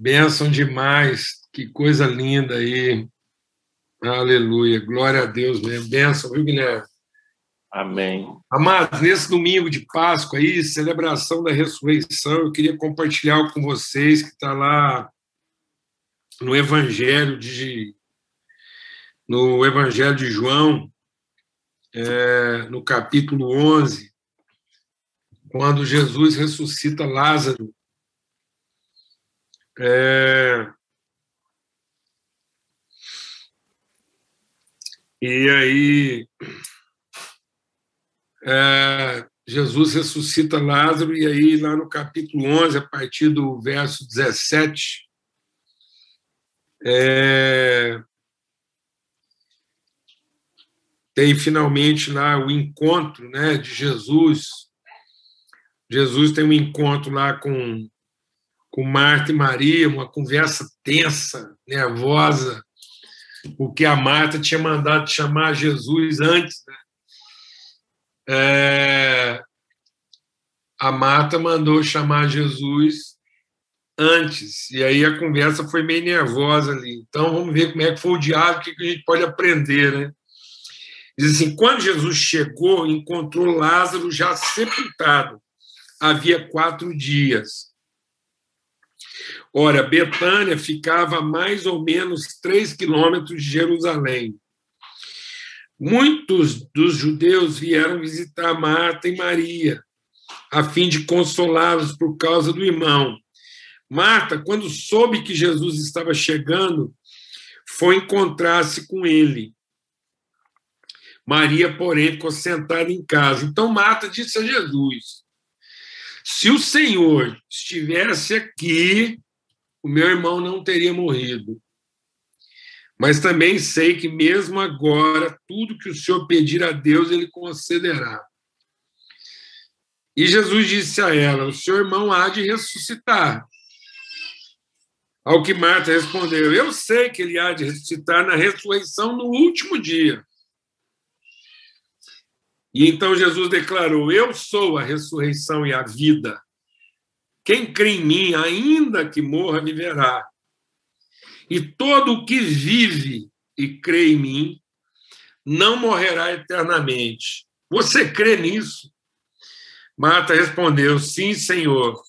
Benção demais, que coisa linda aí. Aleluia, glória a Deus mesmo. Benção, viu, Guilherme? Amém. Amados, nesse domingo de Páscoa aí, celebração da ressurreição, eu queria compartilhar com vocês que está lá no Evangelho de no Evangelho de João, é, no capítulo 11, quando Jesus ressuscita Lázaro. É, e aí é, Jesus ressuscita Lázaro, e aí, lá no capítulo 11, a partir do verso 17, é, tem finalmente lá o encontro né, de Jesus. Jesus tem um encontro lá com, com Marta e Maria, uma conversa tensa, nervosa, porque a Marta tinha mandado chamar Jesus antes, né? É, a Marta mandou chamar Jesus antes, e aí a conversa foi meio nervosa ali. Então vamos ver como é que foi o diálogo, o que a gente pode aprender, né? Diz assim: quando Jesus chegou, encontrou Lázaro já sepultado, havia quatro dias. Ora, Betânia ficava a mais ou menos três quilômetros de Jerusalém. Muitos dos judeus vieram visitar Marta e Maria, a fim de consolá-los por causa do irmão. Marta, quando soube que Jesus estava chegando, foi encontrar-se com ele. Maria, porém, ficou sentada em casa. Então Marta disse a Jesus: Se o Senhor estivesse aqui, o meu irmão não teria morrido. Mas também sei que, mesmo agora, tudo que o Senhor pedir a Deus, ele concederá. E Jesus disse a ela: O seu irmão há de ressuscitar. Ao que Marta respondeu: Eu sei que ele há de ressuscitar na ressurreição no último dia. E então Jesus declarou: Eu sou a ressurreição e a vida. Quem crê em mim, ainda que morra, viverá. E todo o que vive e crê em mim não morrerá eternamente. Você crê nisso? Marta respondeu: Sim, Senhor.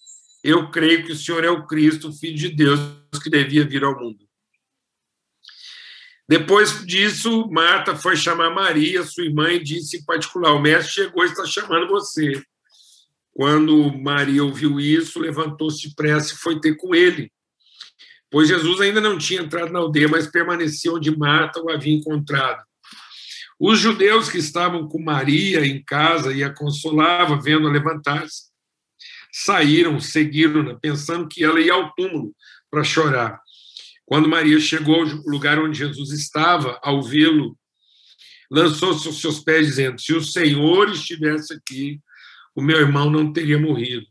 Eu creio que o Senhor é o Cristo, Filho de Deus, que devia vir ao mundo. Depois disso, Marta foi chamar Maria, sua irmã, e disse em particular: O mestre chegou e está chamando você. Quando Maria ouviu isso, levantou-se depressa e foi ter com ele pois Jesus ainda não tinha entrado na aldeia, mas permanecia onde Marta o havia encontrado. Os judeus que estavam com Maria em casa e a consolava, vendo-a levantar-se, saíram, seguiram-na, pensando que ela ia ao túmulo para chorar. Quando Maria chegou ao lugar onde Jesus estava, ao vê-lo, lançou-se aos seus pés, dizendo: Se o Senhor estivesse aqui, o meu irmão não teria morrido.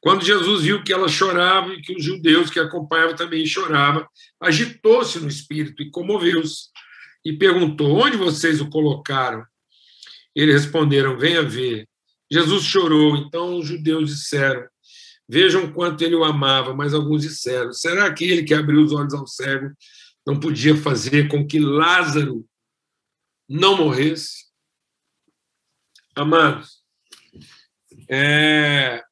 Quando Jesus viu que ela chorava e que os judeus que acompanhavam também choravam, agitou-se no espírito e comoveu-se e perguntou: Onde vocês o colocaram? Eles responderam: Venha ver. Jesus chorou. Então os judeus disseram: Vejam quanto ele o amava. Mas alguns disseram: Será que ele que abriu os olhos ao cego não podia fazer com que Lázaro não morresse? Amados, é,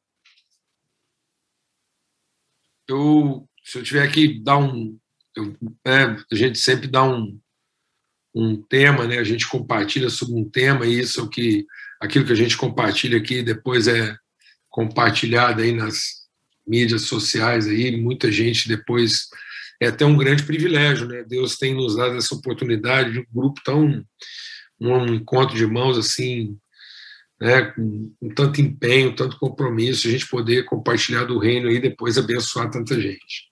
eu, se eu tiver que dar um. Eu, é, a gente sempre dá um, um tema, né? a gente compartilha sobre um tema, e isso é o que. Aquilo que a gente compartilha aqui depois é compartilhado aí nas mídias sociais aí, muita gente depois é até um grande privilégio, né? Deus tem nos dado essa oportunidade de um grupo tão um encontro de irmãos assim né, com, com, tanto empenho, tanto compromisso, a gente poder compartilhar do reino e depois abençoar tanta gente.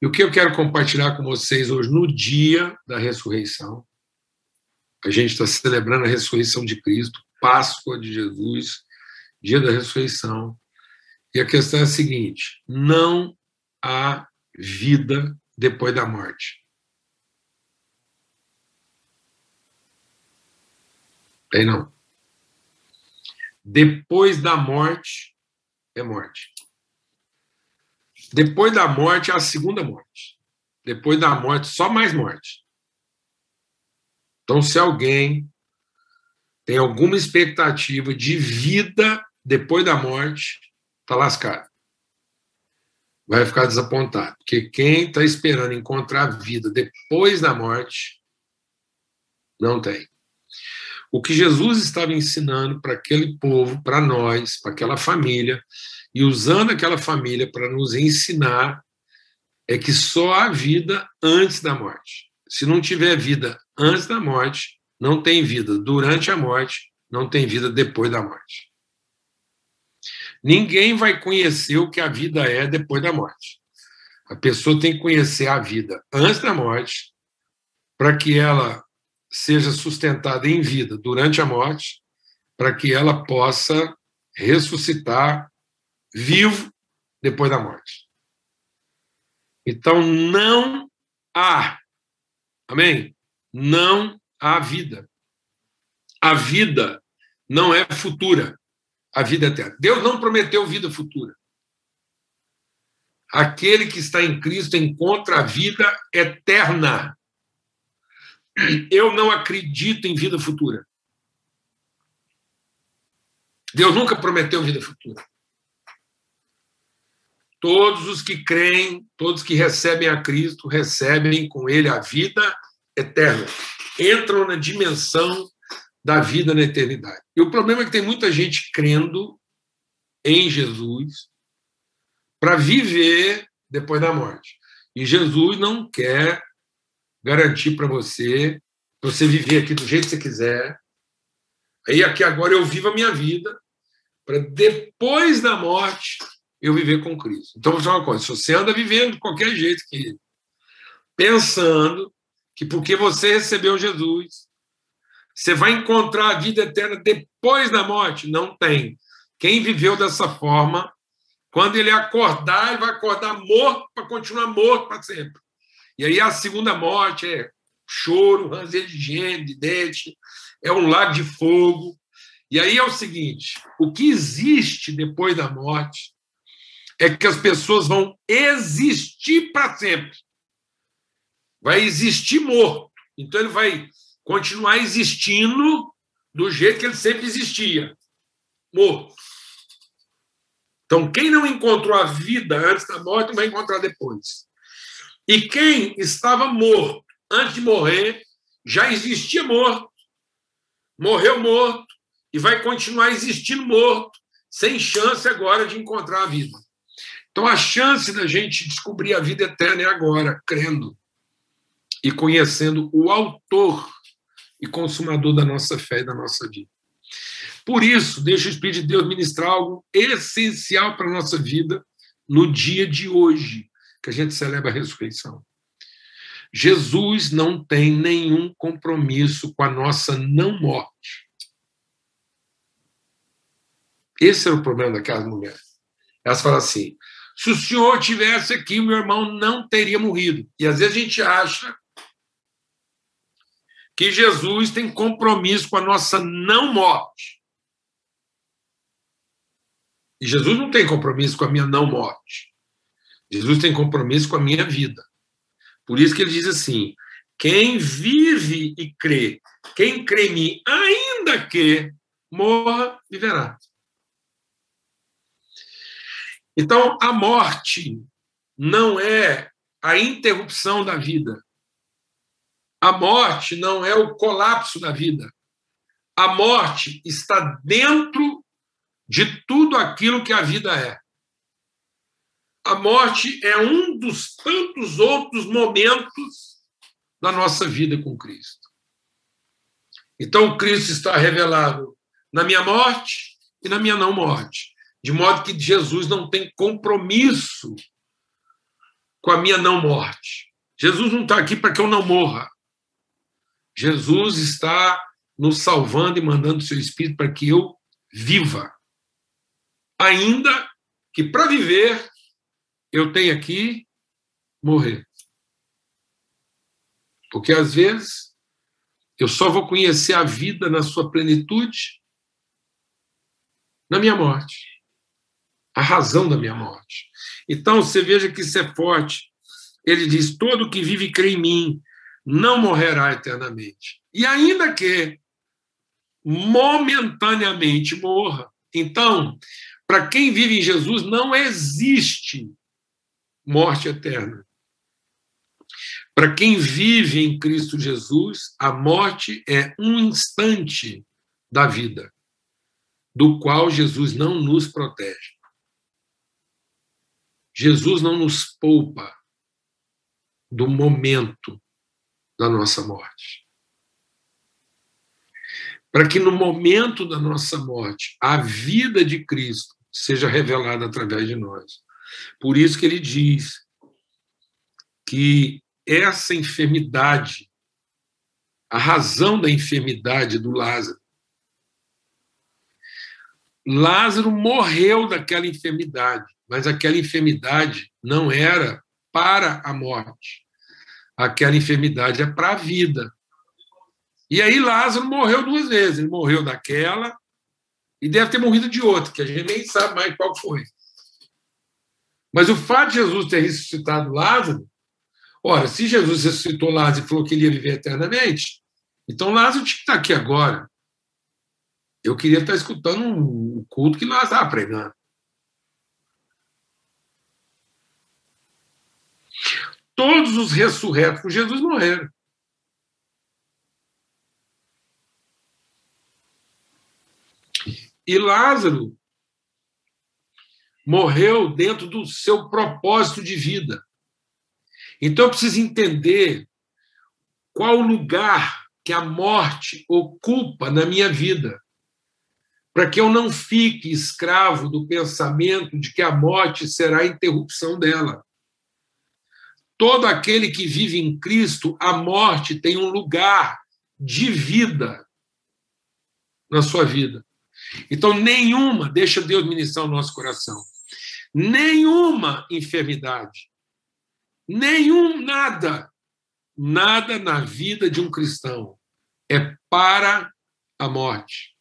E o que eu quero compartilhar com vocês hoje, no dia da ressurreição, a gente está celebrando a ressurreição de Cristo, Páscoa de Jesus, dia da ressurreição. E a questão é a seguinte: não há vida depois da morte. Tem não depois da morte é morte. Depois da morte é a segunda morte. Depois da morte, só mais morte. Então, se alguém tem alguma expectativa de vida depois da morte, está lascado. Vai ficar desapontado. Porque quem está esperando encontrar vida depois da morte, não tem. O que Jesus estava ensinando para aquele povo, para nós, para aquela família, e usando aquela família para nos ensinar, é que só há vida antes da morte. Se não tiver vida antes da morte, não tem vida durante a morte, não tem vida depois da morte. Ninguém vai conhecer o que a vida é depois da morte. A pessoa tem que conhecer a vida antes da morte, para que ela seja sustentada em vida durante a morte, para que ela possa ressuscitar vivo depois da morte. Então não há, amém? Não há vida. A vida não é futura, a vida é eterna. Deus não prometeu vida futura. Aquele que está em Cristo encontra a vida eterna. Eu não acredito em vida futura. Deus nunca prometeu vida futura. Todos os que creem, todos que recebem a Cristo, recebem com ele a vida eterna. Entram na dimensão da vida na eternidade. E o problema é que tem muita gente crendo em Jesus para viver depois da morte. E Jesus não quer garantir para você, você viver aqui do jeito que você quiser. Aí aqui agora eu vivo a minha vida para depois da morte eu viver com Cristo. Então, vou dizer uma coisa: se você anda vivendo de qualquer jeito, que pensando que porque você recebeu Jesus, você vai encontrar a vida eterna depois da morte, não tem. Quem viveu dessa forma, quando ele acordar, ele vai acordar morto para continuar morto para sempre. E aí a segunda morte é choro, ranger de gênio, de dente, é um lago de fogo. E aí é o seguinte: o que existe depois da morte é que as pessoas vão existir para sempre. Vai existir morto. Então ele vai continuar existindo do jeito que ele sempre existia morto. Então, quem não encontrou a vida antes da morte, vai encontrar depois. E quem estava morto antes de morrer, já existia morto, morreu morto e vai continuar existindo morto, sem chance agora de encontrar a vida. Então, a chance da gente descobrir a vida eterna é agora, crendo e conhecendo o autor e consumador da nossa fé e da nossa vida. Por isso, deixa o Espírito de Deus ministrar algo essencial para a nossa vida no dia de hoje que a gente celebra a ressurreição. Jesus não tem nenhum compromisso com a nossa não morte. Esse era o problema daquelas mulheres. Elas falam assim: se o senhor tivesse aqui, meu irmão não teria morrido. E às vezes a gente acha que Jesus tem compromisso com a nossa não morte. E Jesus não tem compromisso com a minha não morte. Jesus tem compromisso com a minha vida. Por isso que ele diz assim: quem vive e crê, quem crê em mim, ainda que morra, viverá. Então, a morte não é a interrupção da vida. A morte não é o colapso da vida. A morte está dentro de tudo aquilo que a vida é a morte é um dos tantos outros momentos da nossa vida com Cristo. Então, Cristo está revelado na minha morte e na minha não morte, de modo que Jesus não tem compromisso com a minha não morte. Jesus não está aqui para que eu não morra. Jesus está nos salvando e mandando o seu Espírito para que eu viva. Ainda que para viver eu tenho que morrer. Porque às vezes eu só vou conhecer a vida na sua plenitude na minha morte. a razão da minha morte. Então, você veja que isso é forte. Ele diz: todo que vive e crê em mim não morrerá eternamente. E ainda que momentaneamente morra. Então, para quem vive em Jesus, não existe morte eterna. Para quem vive em Cristo Jesus, a morte é um instante da vida, do qual Jesus não nos protege. Jesus não nos poupa do momento da nossa morte. Para que no momento da nossa morte a vida de Cristo seja revelada através de nós. Por isso que ele diz que essa enfermidade, a razão da enfermidade do Lázaro, Lázaro morreu daquela enfermidade, mas aquela enfermidade não era para a morte. Aquela enfermidade é para a vida. E aí Lázaro morreu duas vezes. Ele morreu daquela e deve ter morrido de outra, que a gente nem sabe mais qual foi. Mas o fato de Jesus ter ressuscitado Lázaro, ora, se Jesus ressuscitou Lázaro e falou que ele ia viver eternamente, então Lázaro tinha que estar aqui agora. Eu queria estar escutando um culto que Lázaro estava pregando. Todos os ressurretos com Jesus morreram. E Lázaro morreu dentro do seu propósito de vida. Então eu preciso entender qual o lugar que a morte ocupa na minha vida, para que eu não fique escravo do pensamento de que a morte será a interrupção dela. Todo aquele que vive em Cristo, a morte tem um lugar de vida na sua vida. Então, nenhuma, deixa Deus ministrar o nosso coração, nenhuma enfermidade, nenhum nada, nada na vida de um cristão é para a morte.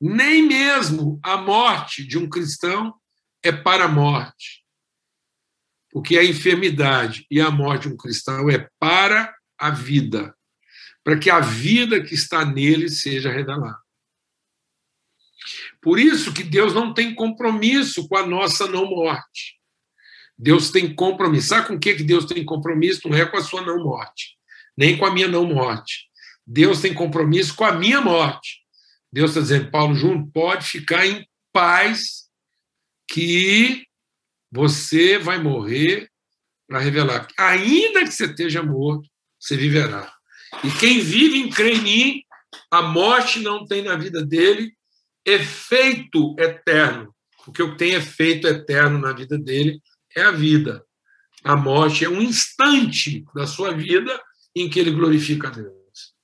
Nem mesmo a morte de um cristão é para a morte. Porque a enfermidade e a morte de um cristão é para a vida para que a vida que está nele seja revelada. Por isso que Deus não tem compromisso com a nossa não morte. Deus tem compromisso. Sabe com o que Deus tem compromisso? Não é com a sua não morte, nem com a minha não morte. Deus tem compromisso com a minha morte. Deus está dizendo, Paulo Júnior, pode ficar em paz que você vai morrer para revelar. Ainda que você esteja morto, você viverá. E quem vive em crer em mim, a morte não tem na vida dele efeito eterno. O que tem efeito eterno na vida dele é a vida. A morte é um instante da sua vida em que ele glorifica a Deus,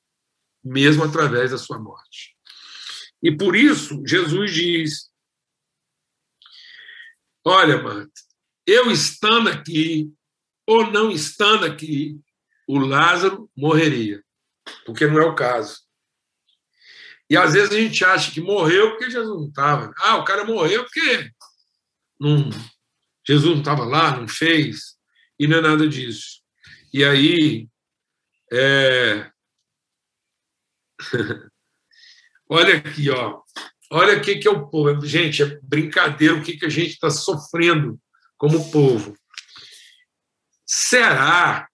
mesmo através da sua morte. E por isso, Jesus diz: Olha, Marta, eu estando aqui ou não estando aqui, o Lázaro morreria, porque não é o caso. E às vezes a gente acha que morreu porque Jesus não estava. Ah, o cara morreu porque não, Jesus não estava lá, não fez, e não é nada disso. E aí, é... olha aqui, ó. olha o que, que é o povo. Gente, é brincadeira o que, que a gente está sofrendo como povo. Será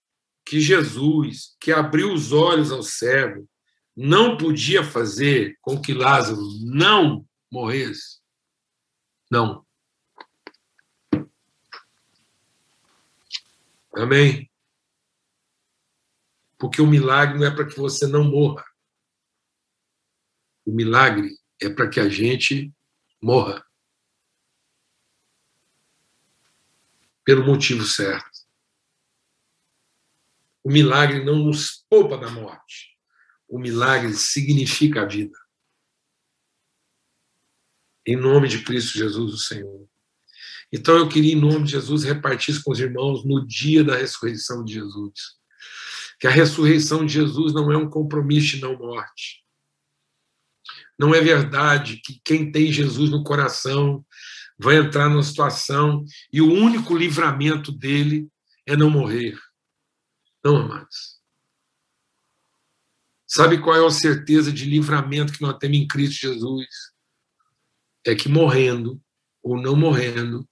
que Jesus, que abriu os olhos ao cego, não podia fazer com que Lázaro não morresse? Não. Amém? Porque o milagre não é para que você não morra. O milagre é para que a gente morra. Pelo motivo certo. O milagre não nos poupa da morte. O milagre significa a vida. Em nome de Cristo Jesus, o Senhor. Então eu queria, em nome de Jesus, repartir isso com os irmãos no dia da ressurreição de Jesus. Que a ressurreição de Jesus não é um compromisso de não morte. Não é verdade que quem tem Jesus no coração vai entrar numa situação e o único livramento dele é não morrer. Não, amados. Sabe qual é a certeza de livramento que nós temos em Cristo Jesus? É que morrendo ou não morrendo,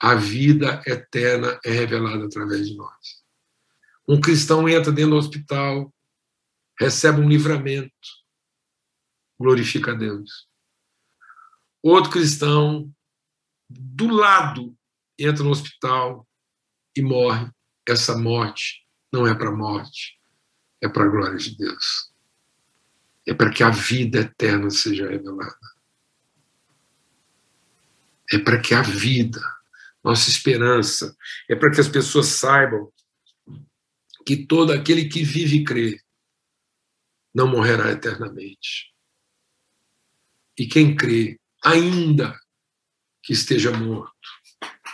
a vida eterna é revelada através de nós. Um cristão entra dentro do hospital, recebe um livramento, glorifica a Deus. Outro cristão, do lado, entra no hospital e morre. Essa morte não é para morte, é para a glória de Deus. É para que a vida eterna seja revelada. É para que a vida, nossa esperança, é para que as pessoas saibam que todo aquele que vive e crê não morrerá eternamente. E quem crê, ainda que esteja morto,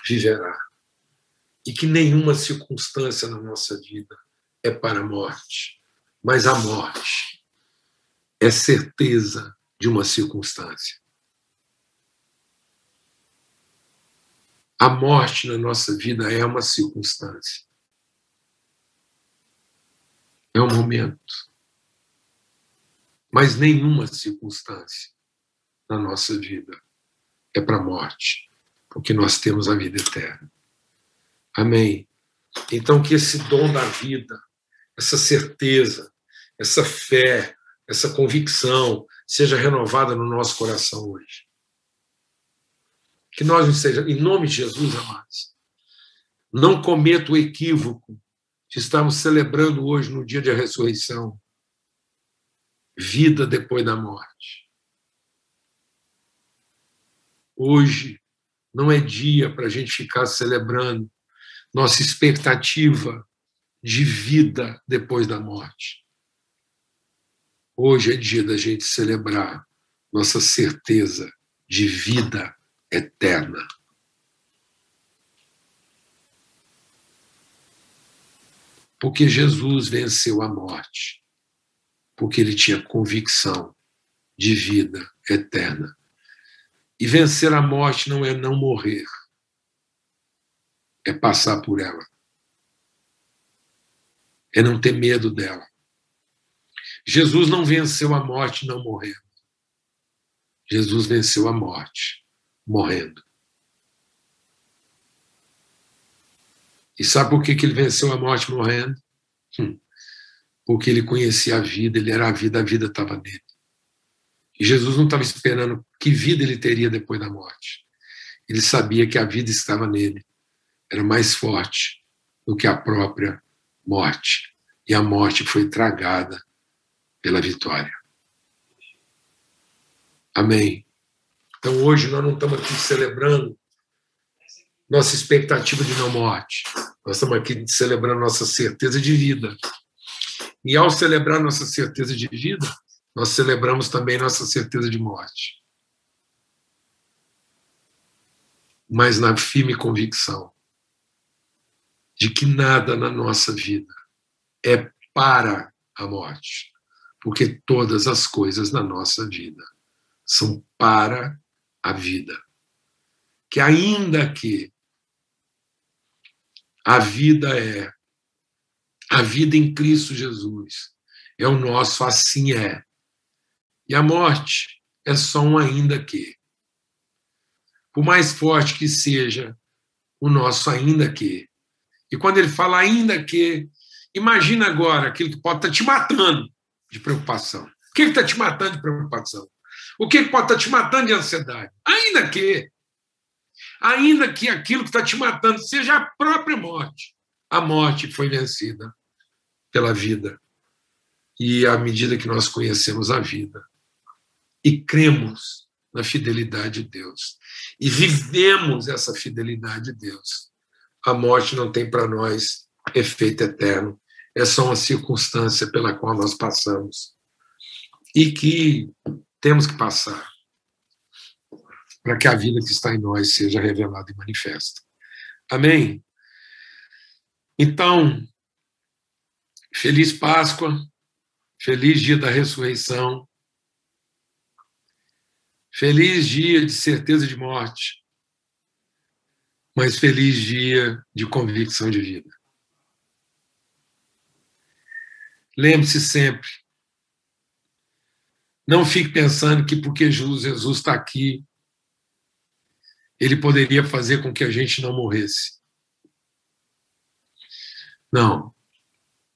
viverá. E que nenhuma circunstância na nossa vida é para a morte, mas a morte é certeza de uma circunstância. A morte na nossa vida é uma circunstância. É um momento. Mas nenhuma circunstância na nossa vida é para a morte, porque nós temos a vida eterna. Amém. Então, que esse dom da vida, essa certeza, essa fé, essa convicção seja renovada no nosso coração hoje. Que nós não seja, em nome de Jesus, amados, não cometa o equívoco de estarmos celebrando hoje, no dia da ressurreição, vida depois da morte. Hoje não é dia para a gente ficar celebrando nossa expectativa de vida depois da morte. Hoje é dia da gente celebrar nossa certeza de vida eterna. Porque Jesus venceu a morte, porque ele tinha convicção de vida eterna. E vencer a morte não é não morrer, é passar por ela, é não ter medo dela. Jesus não venceu a morte não morrendo. Jesus venceu a morte morrendo. E sabe por que, que ele venceu a morte morrendo? Hum. Porque ele conhecia a vida, ele era a vida, a vida estava nele. E Jesus não estava esperando que vida ele teria depois da morte. Ele sabia que a vida estava nele. Era mais forte do que a própria morte. E a morte foi tragada pela vitória. Amém. Então hoje nós não estamos aqui celebrando nossa expectativa de não morte. Nós estamos aqui celebrando nossa certeza de vida. E ao celebrar nossa certeza de vida, nós celebramos também nossa certeza de morte. Mas na firme convicção de que nada na nossa vida é para a morte, porque todas as coisas na nossa vida são para a vida. Que ainda que a vida é a vida em Cristo Jesus, é o nosso assim é. E a morte é só um ainda que. Por mais forte que seja o nosso ainda que. E quando ele fala ainda que, imagina agora aquilo que pode estar te matando de preocupação. O que está te matando de preocupação? O que pode estar te matando de ansiedade? Ainda que. Ainda que aquilo que está te matando seja a própria morte. A morte foi vencida pela vida. E à medida que nós conhecemos a vida, e cremos na fidelidade de Deus e vivemos essa fidelidade de Deus. A morte não tem para nós efeito eterno, é só uma circunstância pela qual nós passamos e que temos que passar para que a vida que está em nós seja revelada e manifesta. Amém? Então, feliz Páscoa, feliz dia da ressurreição Feliz dia de certeza de morte, mas feliz dia de convicção de vida. Lembre-se sempre, não fique pensando que porque Jesus está aqui, ele poderia fazer com que a gente não morresse. Não.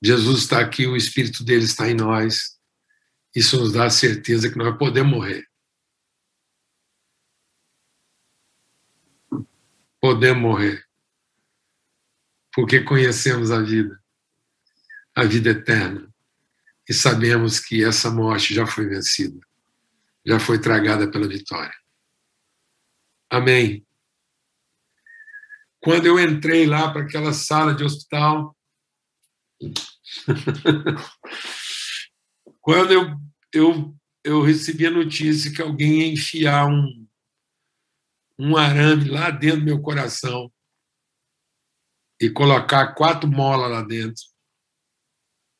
Jesus está aqui, o Espírito dele está em nós. Isso nos dá a certeza que nós podemos morrer. Podemos morrer. Porque conhecemos a vida, a vida eterna. E sabemos que essa morte já foi vencida, já foi tragada pela vitória. Amém. Quando eu entrei lá para aquela sala de hospital, quando eu, eu, eu recebi a notícia que alguém ia enfiar um, um arame lá dentro do meu coração e colocar quatro molas lá dentro.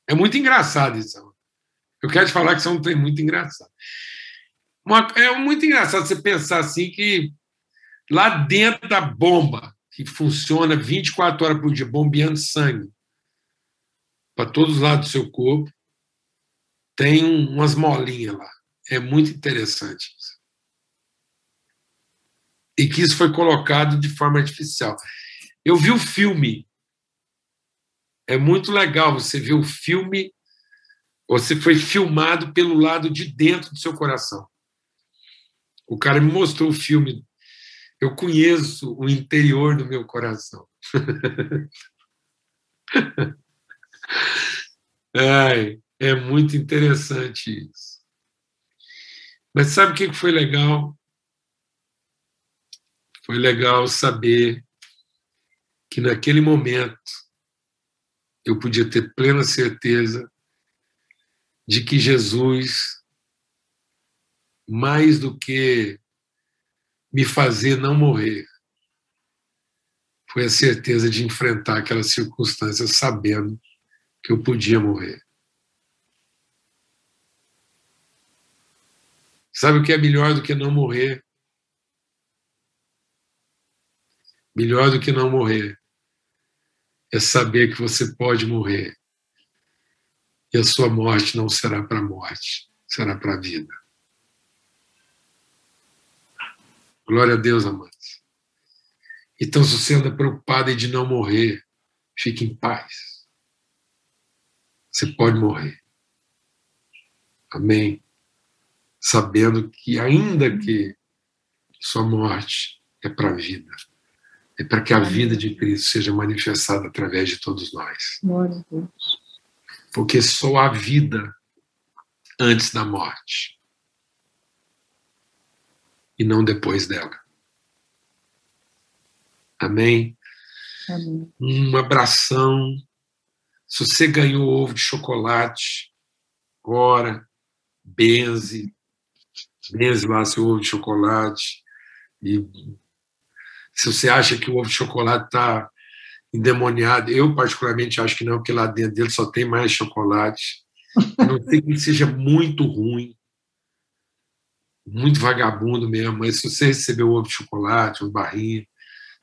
É muito engraçado isso. Eu quero te falar que isso é um trem muito engraçado. é muito engraçado você pensar assim que lá dentro da bomba, que funciona 24 horas por dia, bombeando sangue para todos os lados do seu corpo, tem umas molinhas lá. É muito interessante. E que isso foi colocado de forma artificial. Eu vi o filme. É muito legal você ver o filme. Você foi filmado pelo lado de dentro do seu coração. O cara me mostrou o filme eu conheço o interior do meu coração. Ai, é muito interessante isso. Mas sabe o que foi legal? Foi legal saber que naquele momento eu podia ter plena certeza de que Jesus, mais do que me fazer não morrer foi a certeza de enfrentar aquelas circunstâncias sabendo que eu podia morrer. Sabe o que é melhor do que não morrer? Melhor do que não morrer é saber que você pode morrer e a sua morte não será para a morte, será para a vida. Glória a Deus, amados. Então, se você anda preocupado de não morrer, fique em paz. Você pode morrer. Amém? Sabendo que, ainda que sua morte é para a vida, é para que a vida de Cristo seja manifestada através de todos nós. Glória a Deus. Porque só há vida antes da morte e não depois dela. Amém? Amém. Um abração. Se você ganhou ovo de chocolate, ora, benze, benze lá seu ovo de chocolate. E se você acha que o ovo de chocolate está endemoniado, eu particularmente acho que não, porque lá dentro dele só tem mais chocolate. Não sei que seja muito ruim, muito vagabundo mesmo, mas se você recebeu ovo de chocolate, uma barrinha,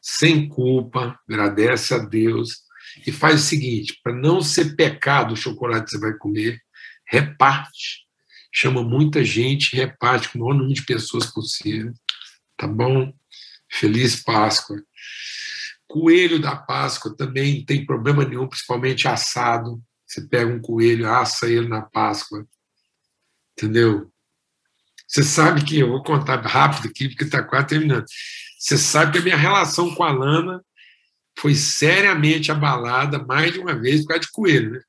sem culpa, agradece a Deus e faz o seguinte: para não ser pecado o chocolate que você vai comer, reparte. Chama muita gente, reparte com o maior número de pessoas possível. Tá bom? Feliz Páscoa. Coelho da Páscoa também não tem problema nenhum, principalmente assado. Você pega um coelho, assa ele na Páscoa. Entendeu? Você sabe que, eu vou contar rápido aqui, porque está quase terminando. Você sabe que a minha relação com a Lana foi seriamente abalada mais de uma vez por causa de coelho, né?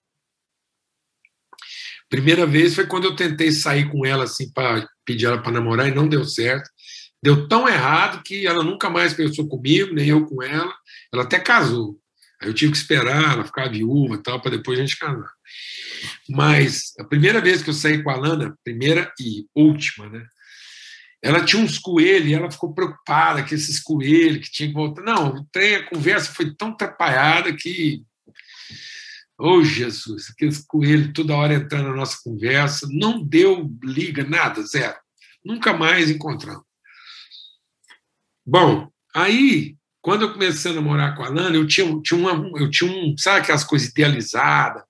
Primeira vez foi quando eu tentei sair com ela assim para pedir ela para namorar e não deu certo. Deu tão errado que ela nunca mais pensou comigo, nem eu com ela. Ela até casou. Aí eu tive que esperar ela ficar viúva e tal para depois a gente casar. Mas a primeira vez que eu saí com a Lana, primeira e última, né? Ela tinha uns coelhos e ela ficou preocupada que esses coelhos que tinha que voltar. Não, o trem, a conversa foi tão atrapalhada que. Oh, Jesus, aqueles coelhos toda hora entrando na nossa conversa, não deu liga, nada, zero. Nunca mais encontramos. Bom, aí, quando eu comecei a namorar com a Lana, eu tinha, tinha, uma, eu tinha um, sabe aquelas coisas idealizadas?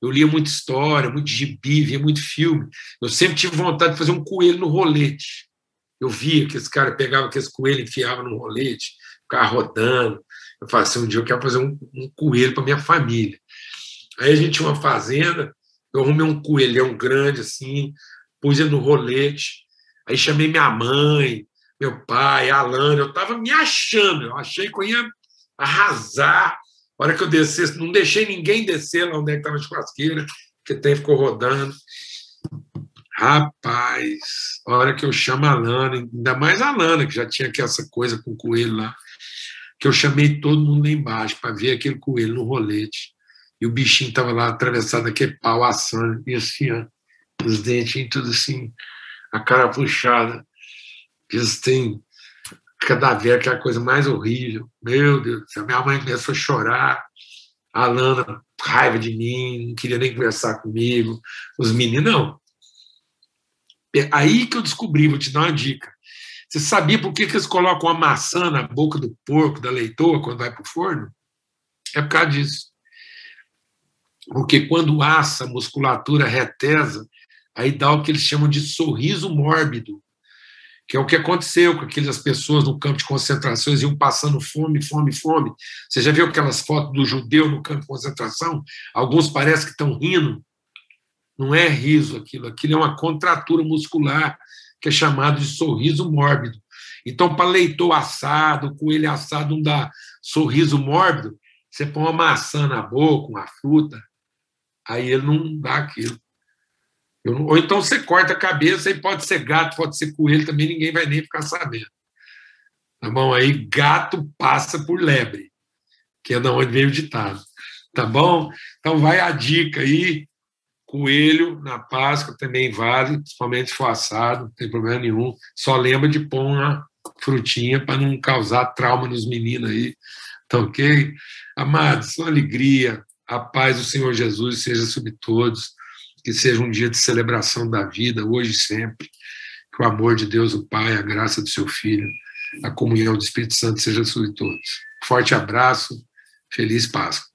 Eu lia muita história, muito gibi, via muito filme. Eu sempre tive vontade de fazer um coelho no rolete. Eu via que esse cara pegava aqueles coelhos, enfiava no rolete, ficava rodando. Eu falei assim, um dia eu quero fazer um, um coelho para minha família. Aí a gente tinha uma fazenda, eu arrumei um coelhão grande assim, pus ele no rolete, aí chamei minha mãe, meu pai, a Alana, eu estava me achando, eu achei que eu ia arrasar. A hora que eu descesse, não deixei ninguém descer lá onde é estava a churrasqueira, porque tem ficou rodando. Rapaz, a hora que eu chamo a Lana, ainda mais a Lana, que já tinha aqui essa coisa com o coelho lá, que eu chamei todo mundo lá embaixo para ver aquele coelho no rolete. E o bichinho estava lá atravessado aquele pau assando, e assim, ó, os dentinhos tudo assim, a cara puxada. Eles têm cadáver, aquela coisa mais horrível. Meu Deus céu, minha mãe começou a chorar. A Lana, raiva de mim, não queria nem conversar comigo. Os meninos, não. É aí que eu descobri, vou te dar uma dica. Você sabia por que, que eles colocam a maçã na boca do porco, da leitoa, quando vai para o forno? É por causa disso. Porque quando assa, a musculatura retesa, aí dá o que eles chamam de sorriso mórbido, que é o que aconteceu com aquelas pessoas no campo de concentração, eles iam passando fome, fome, fome. Você já viu aquelas fotos do judeu no campo de concentração? Alguns parecem que estão rindo. Não é riso aquilo, aquilo é uma contratura muscular que é chamado de sorriso mórbido. Então, para leitor assado, coelho assado, não dá sorriso mórbido, você põe uma maçã na boca, uma fruta, aí ele não dá aquilo. Não, ou então você corta a cabeça e pode ser gato, pode ser coelho, também ninguém vai nem ficar sabendo. Tá bom? Aí gato passa por lebre, que é da onde veio o ditado. Tá bom? Então vai a dica aí. Coelho na Páscoa também vale, principalmente se for assado, não tem problema nenhum. Só lembra de pôr uma frutinha para não causar trauma nos meninos aí. Tá ok? Amados, uma alegria, a paz do Senhor Jesus seja sobre todos, que seja um dia de celebração da vida, hoje e sempre. Que o amor de Deus, o Pai, a graça do seu Filho, a comunhão do Espírito Santo seja sobre todos. Forte abraço, feliz Páscoa.